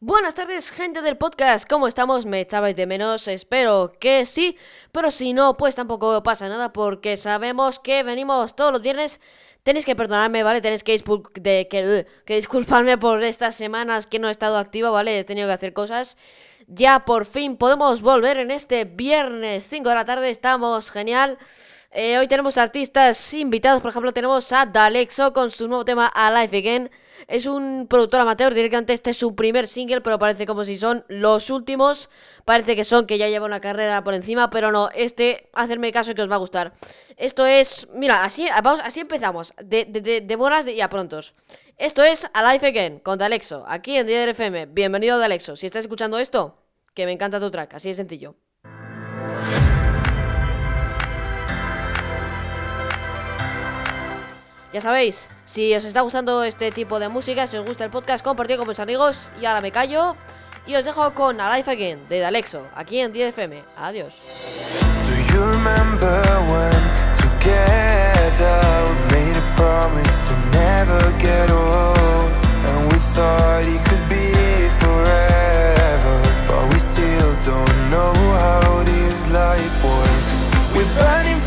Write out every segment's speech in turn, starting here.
Buenas tardes, gente del podcast. ¿Cómo estamos? ¿Me echabais de menos? Espero que sí. Pero si no, pues tampoco pasa nada porque sabemos que venimos todos los viernes. Tenéis que perdonarme, ¿vale? Tenéis que, de, que, que disculparme por estas semanas que no he estado activo, ¿vale? He tenido que hacer cosas. Ya por fin podemos volver en este viernes 5 de la tarde. Estamos genial. Eh, hoy tenemos artistas invitados. Por ejemplo, tenemos a Dalexo con su nuevo tema Alive Again. Es un productor amateur, directamente este es su primer single, pero parece como si son los últimos. Parece que son, que ya lleva una carrera por encima, pero no, este, hacerme caso que os va a gustar. Esto es, mira, así, vamos, así empezamos, de, de, de, buenas y a prontos. Esto es Alive Again, con Dalexo, aquí en DRFM. FM. Bienvenido Dalexo, si estás escuchando esto, que me encanta tu track, así de sencillo. Ya sabéis, si os está gustando este tipo de música, si os gusta el podcast, compartid con vuestros amigos. Y ahora me callo y os dejo con A Life Again de Dalexo, aquí en 10FM. Adiós. Ya está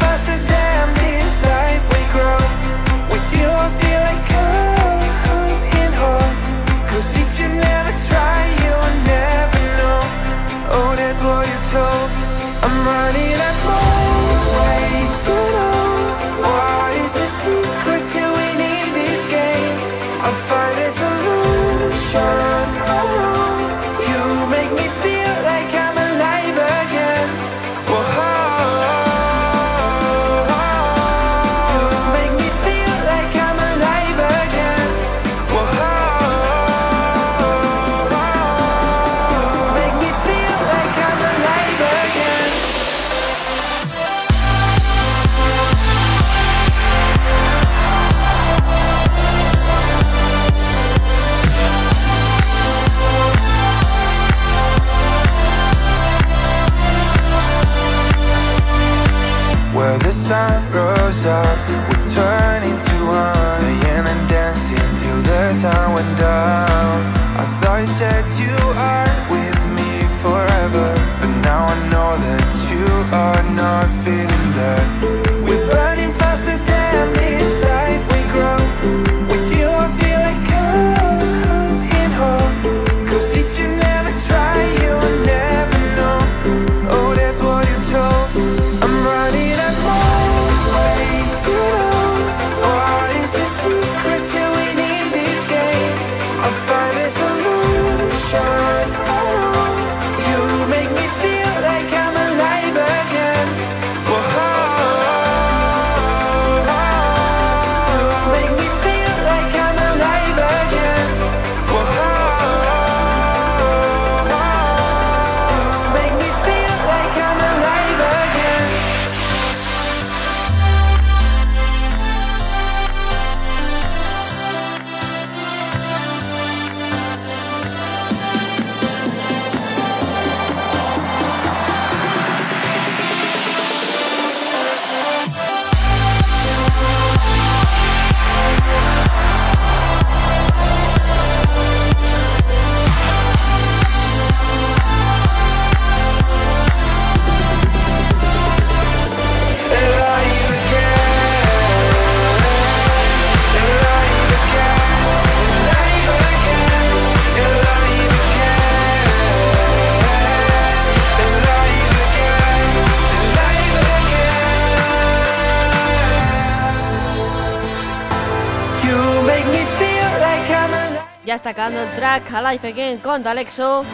acabando el track Alive Again con Dalexo.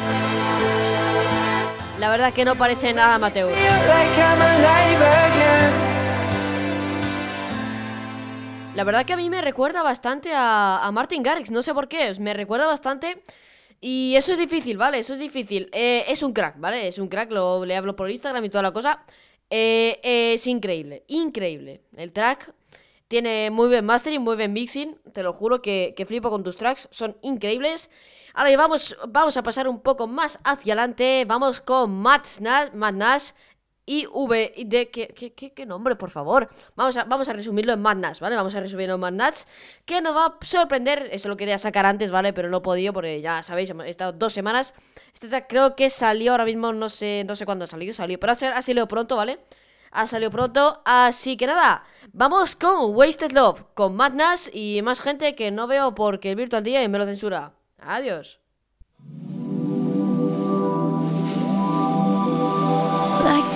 La verdad que no parece nada amateur. La verdad que a mí me recuerda bastante a, Martin Garrix, no sé por qué, me recuerda bastante. Y eso es difícil, ¿vale? Eso es difícil. Eh, es un crack, ¿vale? Es un crack, lo, le hablo por Instagram y toda la cosa. Eh, es increíble, increíble. El track tiene muy buen mastering, muy buen mixing. Te lo juro que, flipo con tus tracks. Son increíbles. Ahora vamos, vamos a pasar un poco más hacia adelante. Vamos con Matt Nash, y V de ¿qué, qué, qué, nombre, por favor? Vamos a, vamos a resumirlo en Madness, ¿vale? Vamos a resumirlo en Madness, que nos va a sorprender. Eso lo quería sacar antes, ¿vale? Pero no he podido porque ya sabéis, he estado dos semanas. Este creo que salió ahora mismo, no sé, no sé cuándo salió, salió, pero ha salido pronto, ¿vale? Ha salido pronto, así que nada, vamos con Wasted Love, con Madness y más gente que no veo porque el Virtual DJ me lo censura. Adiós.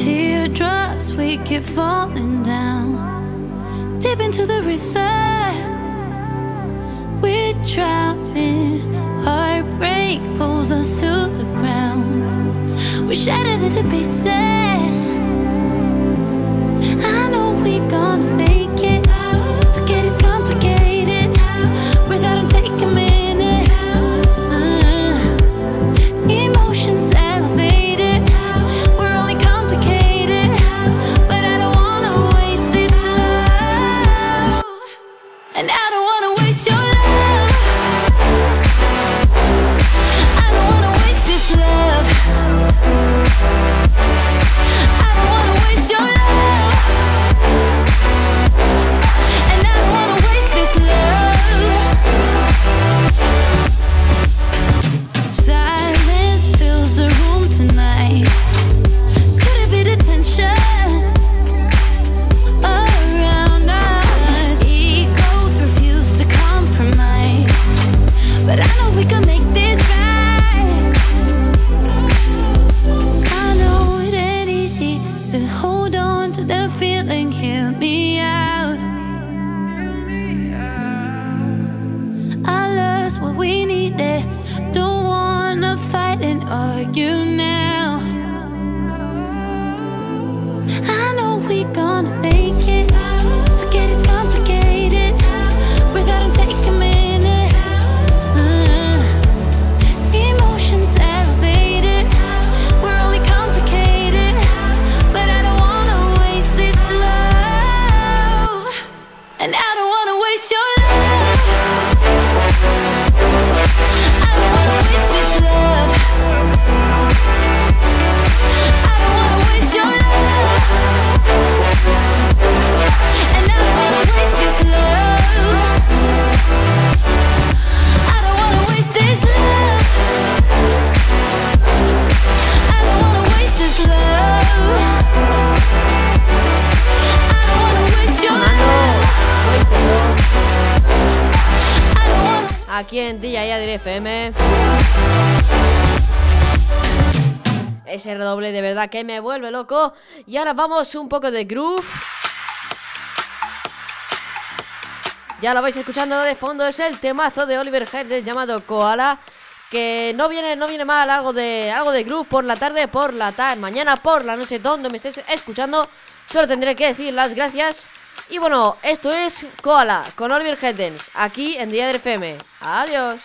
teardrops we keep falling down deep into the river we're drowning heartbreak pulls us to the ground we're shattered into pieces i know we're gonna make aquí en DJ Adri FM. Ese redoble de verdad que me vuelve loco. Y ahora vamos un poco de groove. Ya lo vais escuchando de fondo, es el temazo de Oliver Head llamado Koala. Que no viene, no viene mal algo de, algo de groove por la tarde, por la tarde, mañana, por la noche, donde me estés escuchando. Solo tendré que decir las gracias y bueno, esto es Koala con Oliver Heddens, aquí en Día de FM. Adiós.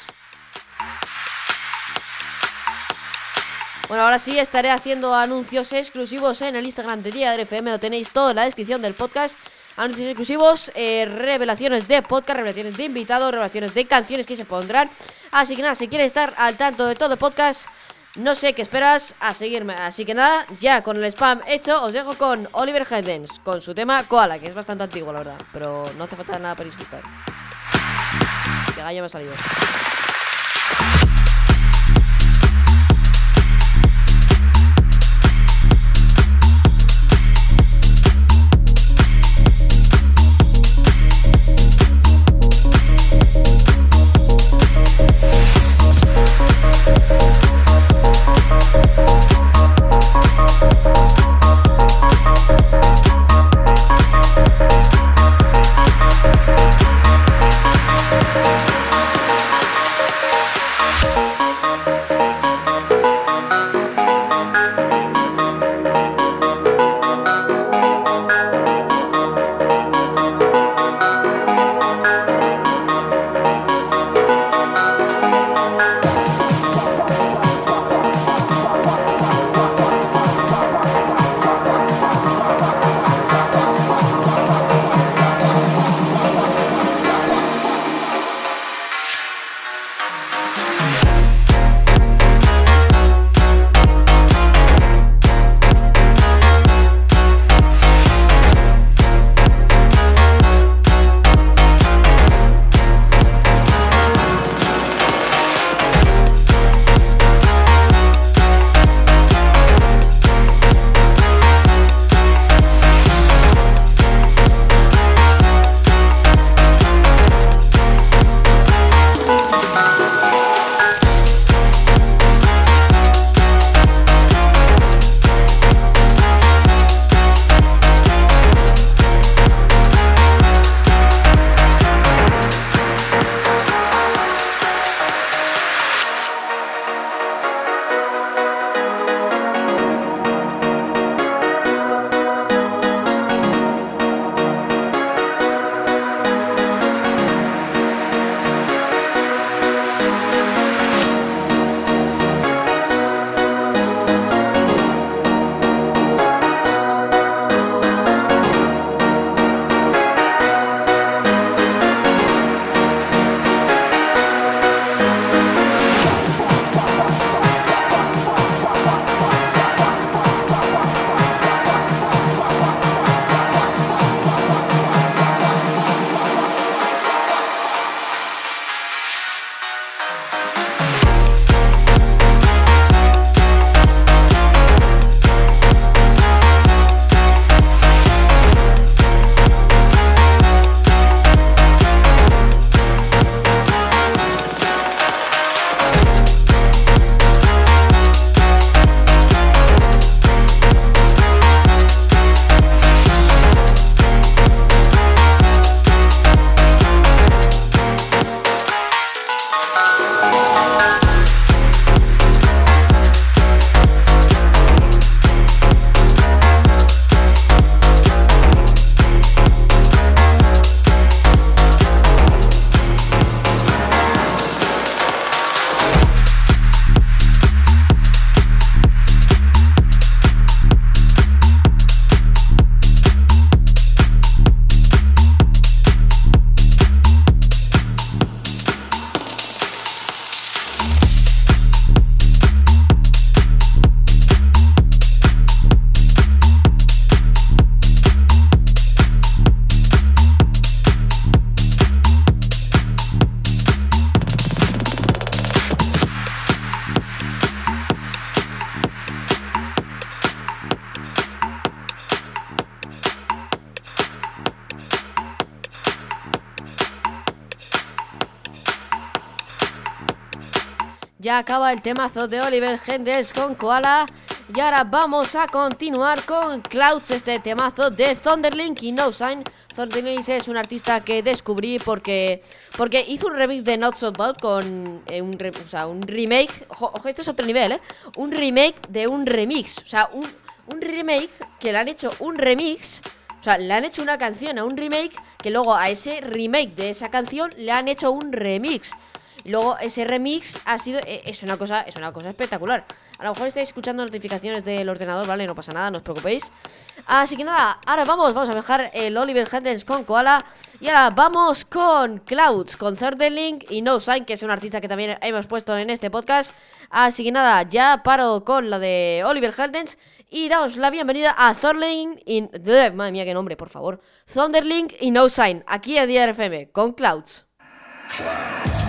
Bueno, ahora sí estaré haciendo anuncios exclusivos en el Instagram de Día de FM. Lo tenéis todo en la descripción del podcast. Anuncios exclusivos, eh, revelaciones de podcast, revelaciones de invitados, revelaciones de canciones que se pondrán. Así que nada, si quieres estar al tanto de todo podcast, no sé qué esperas a seguirme. Así que nada, ya con el spam hecho, os dejo con Oliver Heldens, con su tema Koala, que es bastante antiguo, la verdad. Pero no hace falta nada para disfrutar. Que ya me ha salido. Acaba el temazo de Oliver Hendels con Koala. Y ahora vamos a continuar con Clouds, este temazo de Thunderlink y No Sign. Thunderlink es un artista que descubrí porque porque hizo un remix de Not So Bad con eh, un, o sea, un remake. Ojo, ojo, esto es otro nivel, ¿eh? Un remake de un remix. O sea, un, un remake que le han hecho un remix. O sea, le han hecho una canción a un remake que luego a ese remake de esa canción le han hecho un remix. Luego ese remix ha sido eh, es una cosa es una cosa espectacular. A lo mejor estáis escuchando notificaciones del ordenador, ¿vale? No pasa nada, no os preocupéis. Así que nada, ahora vamos, vamos a dejar el Oliver Hendens con Koala. Y ahora vamos con Clouds, con Thunderlink y No Sign, que es un artista que también hemos puesto en este podcast. Así que nada, ya paro con la de Oliver Heldens y daos la bienvenida a Thunderlink y... Madre mía, qué nombre, por favor. Thunderlink y No Sign, aquí en DRFM, con Clouds. Ya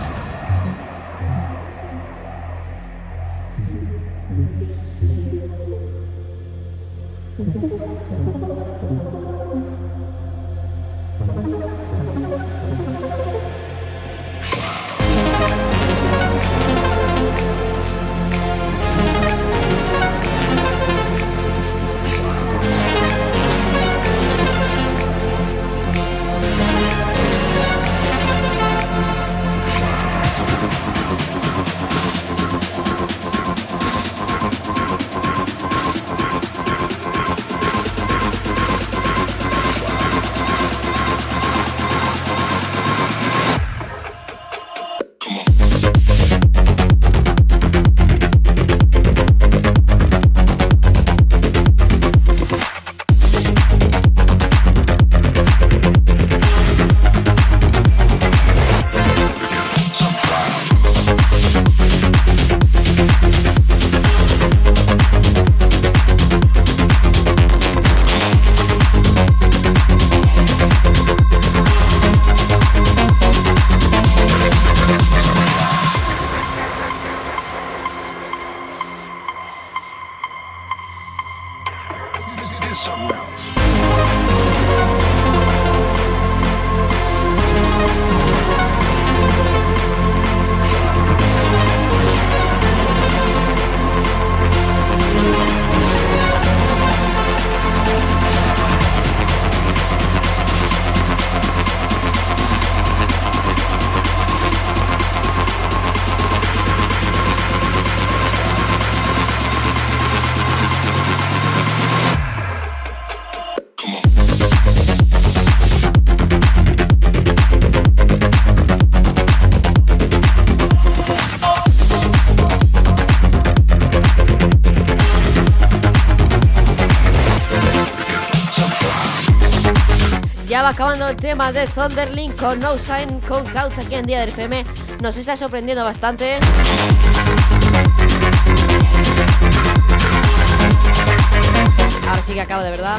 El tema de Thunderlink con No Sign con Couch aquí en Día del FM. Nos está sorprendiendo bastante. Ahora sí que acabo de verdad.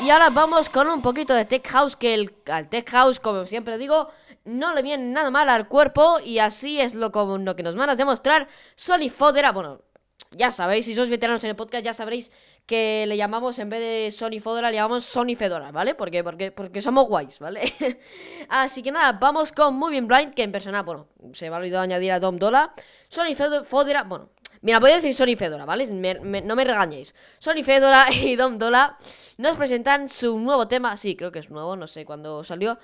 Y ahora vamos con un poquito de Tech House, que el, al Tech House, como siempre digo, no le viene nada mal al cuerpo y así es lo, como, lo que nos van a demostrar Sony Fodera. Bueno, ya sabéis, si sois veteranos en el podcast ya sabréis que le llamamos, en vez de Sony Fodora, le llamamos Sony Fedora, ¿vale? Porque, porque, porque somos guays, ¿vale? Así que nada, vamos con Moving Blind, que en persona, bueno, se me ha olvidado añadir a Dom Dola. Sony Fedora, bueno, Mira, voy a decir Sony Fedora, ¿vale? no me regañéis. Sony Fedora y Dom Dola nos presentan su nuevo tema. Sí, creo que es nuevo, no sé cuándo salió.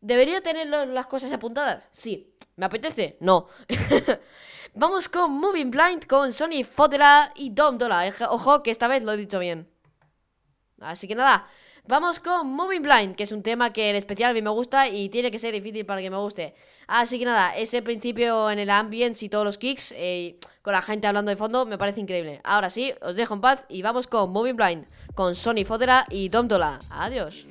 ¿Debería tener las cosas apuntadas? Sí. ¿Me apetece? No. Vamos con Moving Blind con Sony Fodera y Dom Dola. Ojo que esta vez lo he dicho bien. Así que nada, vamos con Moving Blind, que es un tema que en especial a mí me gusta y tiene que ser difícil para que me guste. Así que nada, ese principio en el ambience y todos los kicks, eh, con la gente hablando de fondo, me parece increíble. Ahora sí, os dejo en paz y vamos con Moving Blind, con Sony Fodera y Dom Dola. Adiós.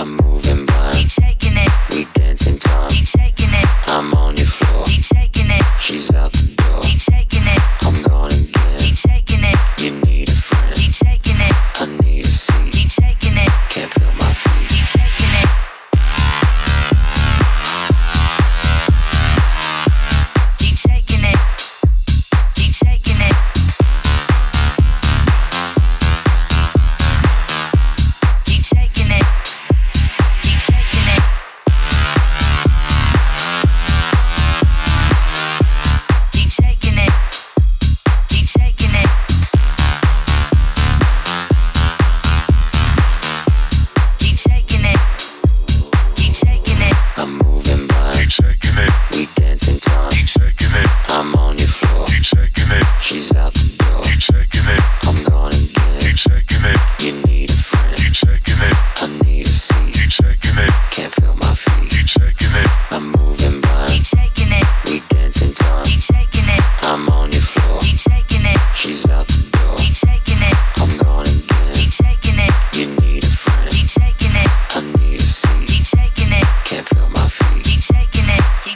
I'm moving blind. Keep shaking it. We dancing time. Keep shaking it. I'm on your floor. Keep shaking it. She's out the door. Keep shaking it. I'm gone again. Keep shaking it. You need a friend. Keep shaking it. I need a seat. Keep shaking it.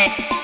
ね。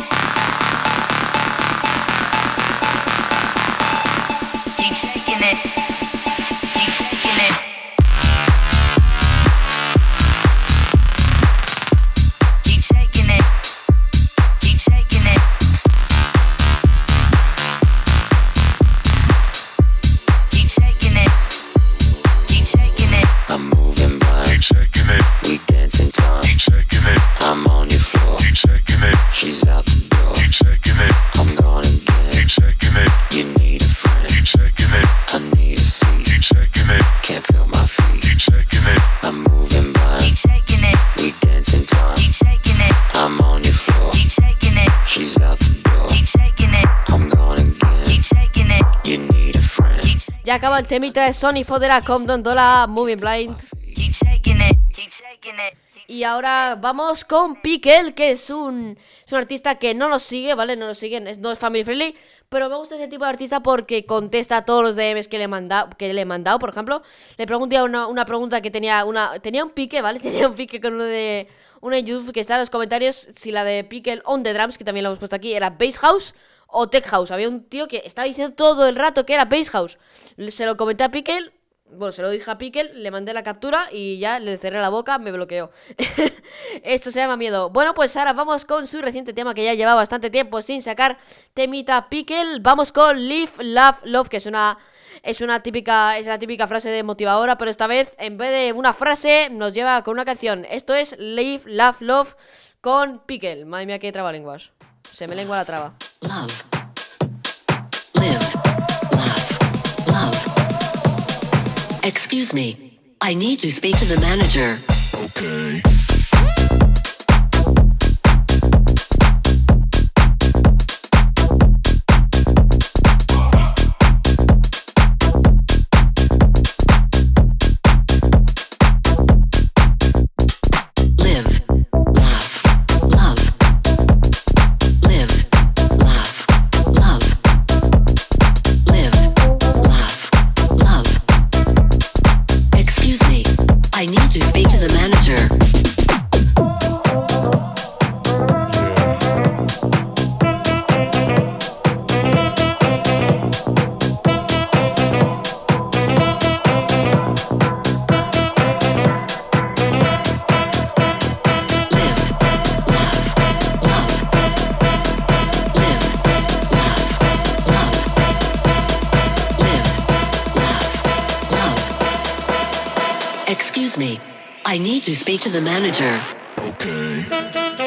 Acaba el temita de Sony Fodera con Don Dola, Moving Blind. Y ahora vamos con Pickle, que es un, es un artista que no nos sigue, ¿vale? No nos siguen, no es family friendly. Pero me gusta ese tipo de artista porque contesta a todos los DMs que le, he manda- que le he mandado. Por ejemplo, le pregunté una, una pregunta que tenía una tenía un pique, ¿vale? Tenía un pique con uno de uno de YouTube que está en los comentarios si la de Pickle on the drums, que también lo hemos puesto aquí, era Bass House o Tech House. Había un tío que estaba diciendo todo el rato que era Bass House. Se lo comenté a Pickle, bueno, se lo dije a Pickle, le mandé la captura y ya le cerré la boca, me bloqueó. Esto se llama miedo. Bueno, pues ahora vamos con su reciente tema que ya lleva bastante tiempo sin sacar temita Pickle. Vamos con Live, Love, Love, que es una es una típica es la típica frase de motivadora, pero esta vez en vez de una frase nos lleva con una canción. Esto es Live, Love, Love con Pickle. Madre mía, qué trabalenguas. Se me lengua la traba. Love. Live. Laugh. Love. Excuse me. I need to speak to the manager. okay. Me. I need to speak to the manager. Okay.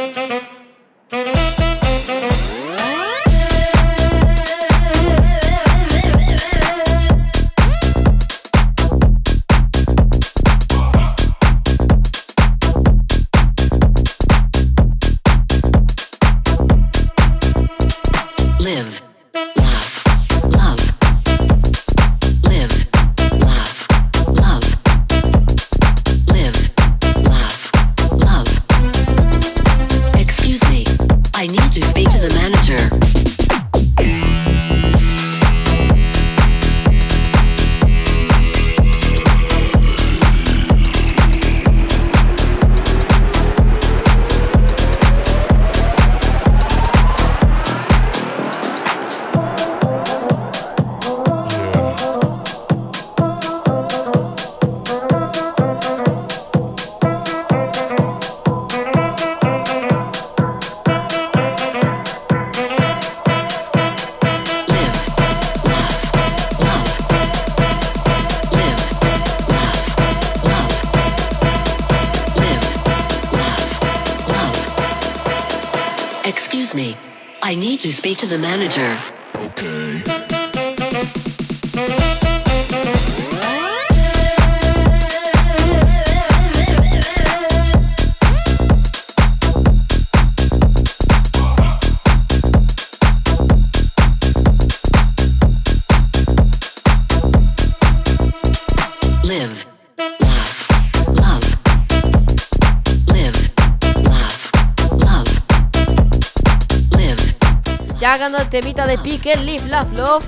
El temita de Pique, Live, Love, Love.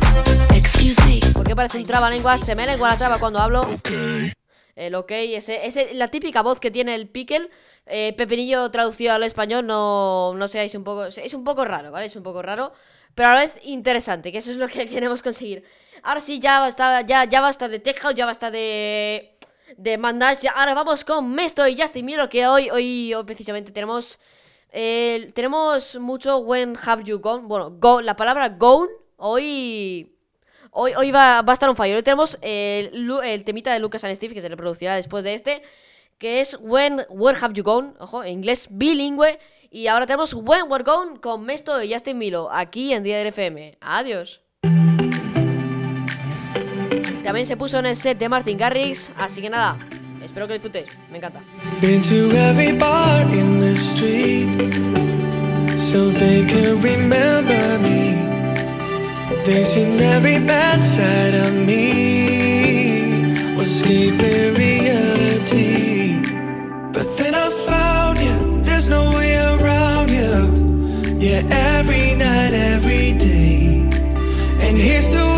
Excuse me. Porque parece un trabalenguas, se me lengua la traba cuando hablo. Okay. El ok, ese, ese, la típica voz que tiene el Pickle. eh, Pepinillo traducido al español, no, no seáis un poco. Es un poco raro, ¿vale? Es un poco raro. Pero a la vez interesante, que eso es lo que queremos conseguir. Ahora sí, ya basta, ya, ya basta de Tech House, ya basta de. de Mandash. ya- ahora vamos con Mesto y Justin Miro, que hoy, hoy, hoy precisamente tenemos. Tenemos mucho When Have You Gone. Bueno, la palabra gone. Hoy. Hoy, hoy va, a estar un fallo. Hoy tenemos el, temita de Lucas and Steve, que se le producirá después de este, que es When, Where Have You Gone, ojo, en inglés bilingüe. Y ahora tenemos When We're Gone con Mesto y Justin Milo, aquí en Día del FM. Adiós. También se puso en el set de Martin Garrix, así que nada, espero que lo disfrutéis, me encanta. Been to every bar in the street so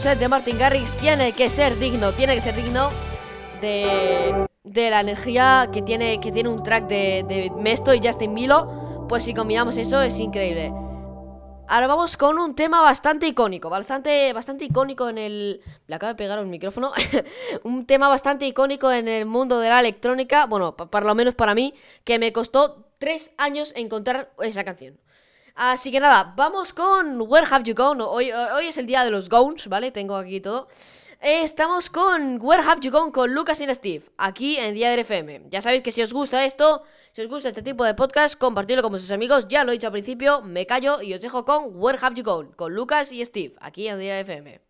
set de Martin Garrix, tiene que ser digno, tiene que ser digno de, la energía que tiene, que tiene un track de, Mesto y Justin Milo. Pues si combinamos eso es increíble. Ahora vamos con un tema bastante icónico, bastante, bastante icónico en el... Le acabo de pegar un micrófono. un tema bastante icónico en el mundo de la electrónica, bueno, por lo menos para mí, que me costó tres años encontrar esa canción. Así que nada, vamos con Where Have You Gone. Hoy, hoy es el día de los Gones, ¿vale? Tengo aquí todo. Estamos con Where Have You Gone con Lucas y Steve, aquí en Día del FM. Ya sabéis que si os gusta esto, si os gusta este tipo de podcast, compartidlo con vuestros amigos. Ya lo he dicho al principio, me callo y os dejo con Where Have You Gone con Lucas y Steve, aquí en Día del FM.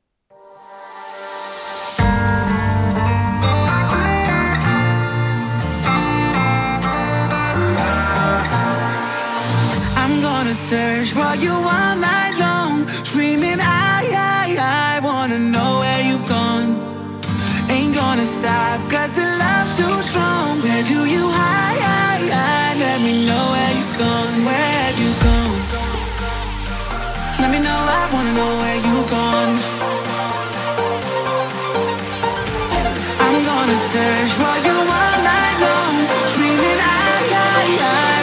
Gonna search for you all night long, screaming, I, I, I wanna know where you've gone. Ain't gonna stop, cause the love's too strong. Where do you hide, hide, hide? Let me know where you've gone, where have you gone? Let me know, I wanna know where you've gone. I'm gonna search for you all night long, screaming, I, I, I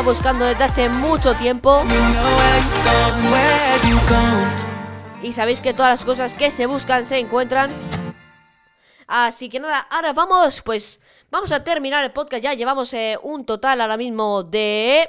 buscando desde hace mucho tiempo. Y sabéis que todas las cosas que se buscan se encuentran. Así que nada, ahora vamos, pues vamos a terminar el podcast. Ya llevamos eh, un total ahora mismo de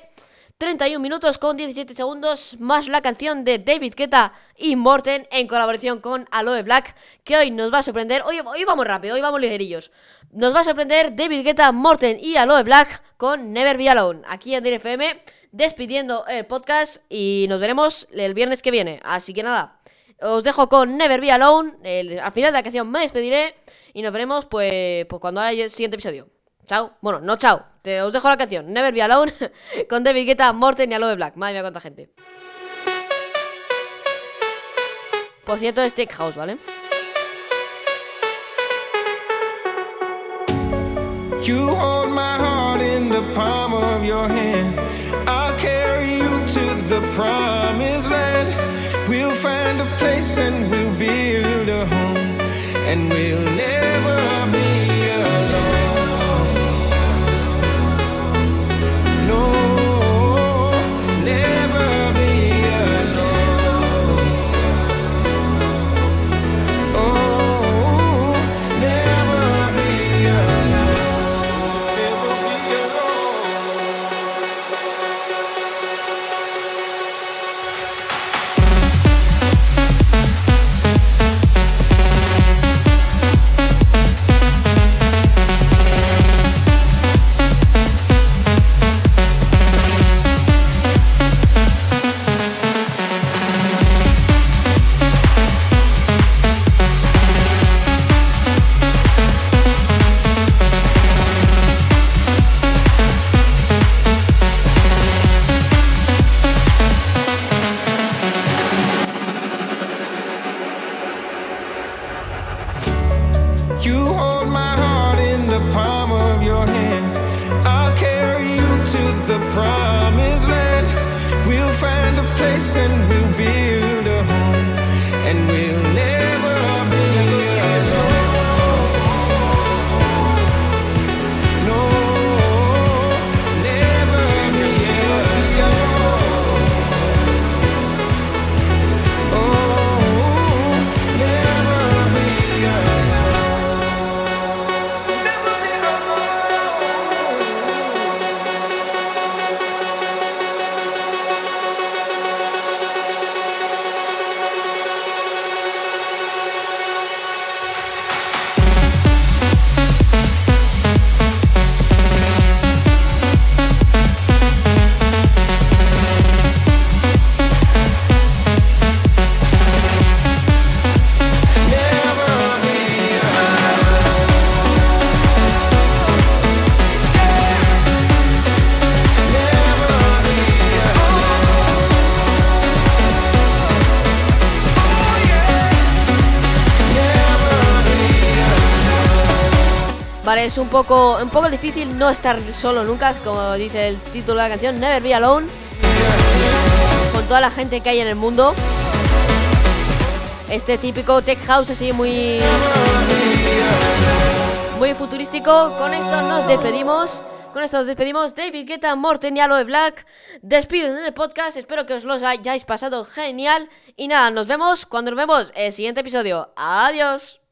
31 minutos con 17 segundos, más la canción de David Guetta y Morten en colaboración con Aloe Black, que hoy nos va a sorprender. Hoy, hoy vamos rápido, hoy vamos ligerillos. Nos va a sorprender David Guetta, Morten y Aloe Black con Never Be Alone, aquí en DFM, despidiendo el podcast y nos veremos el viernes que viene. Así que nada, os dejo con Never Be Alone. al final de la canción me despediré. Y nos veremos pues, pues cuando haya el siguiente episodio. Chao. Bueno, no chao. Te, os dejo la canción Never Be Alone con David Guetta, Morten y Aloe Black. Madre mía, cuánta gente. Por cierto, es Tech House, ¿vale? You hold my heart in the palm of your hand. I'll carry you to the promised land. We'll find a place and we'll build a home. And we'll never be es un poco, un poco difícil no estar solo nunca, como dice el título de la canción, Never Be Alone. Con toda la gente que hay en el mundo. Este típico tech house así muy... Muy futurístico. Con esto nos despedimos. Con esto nos despedimos. David Guetta, Morten y Aloe Black. Despiden en el podcast. Espero que os los hayáis pasado genial. Y nada, nos vemos cuando nos vemos el siguiente episodio. Adiós.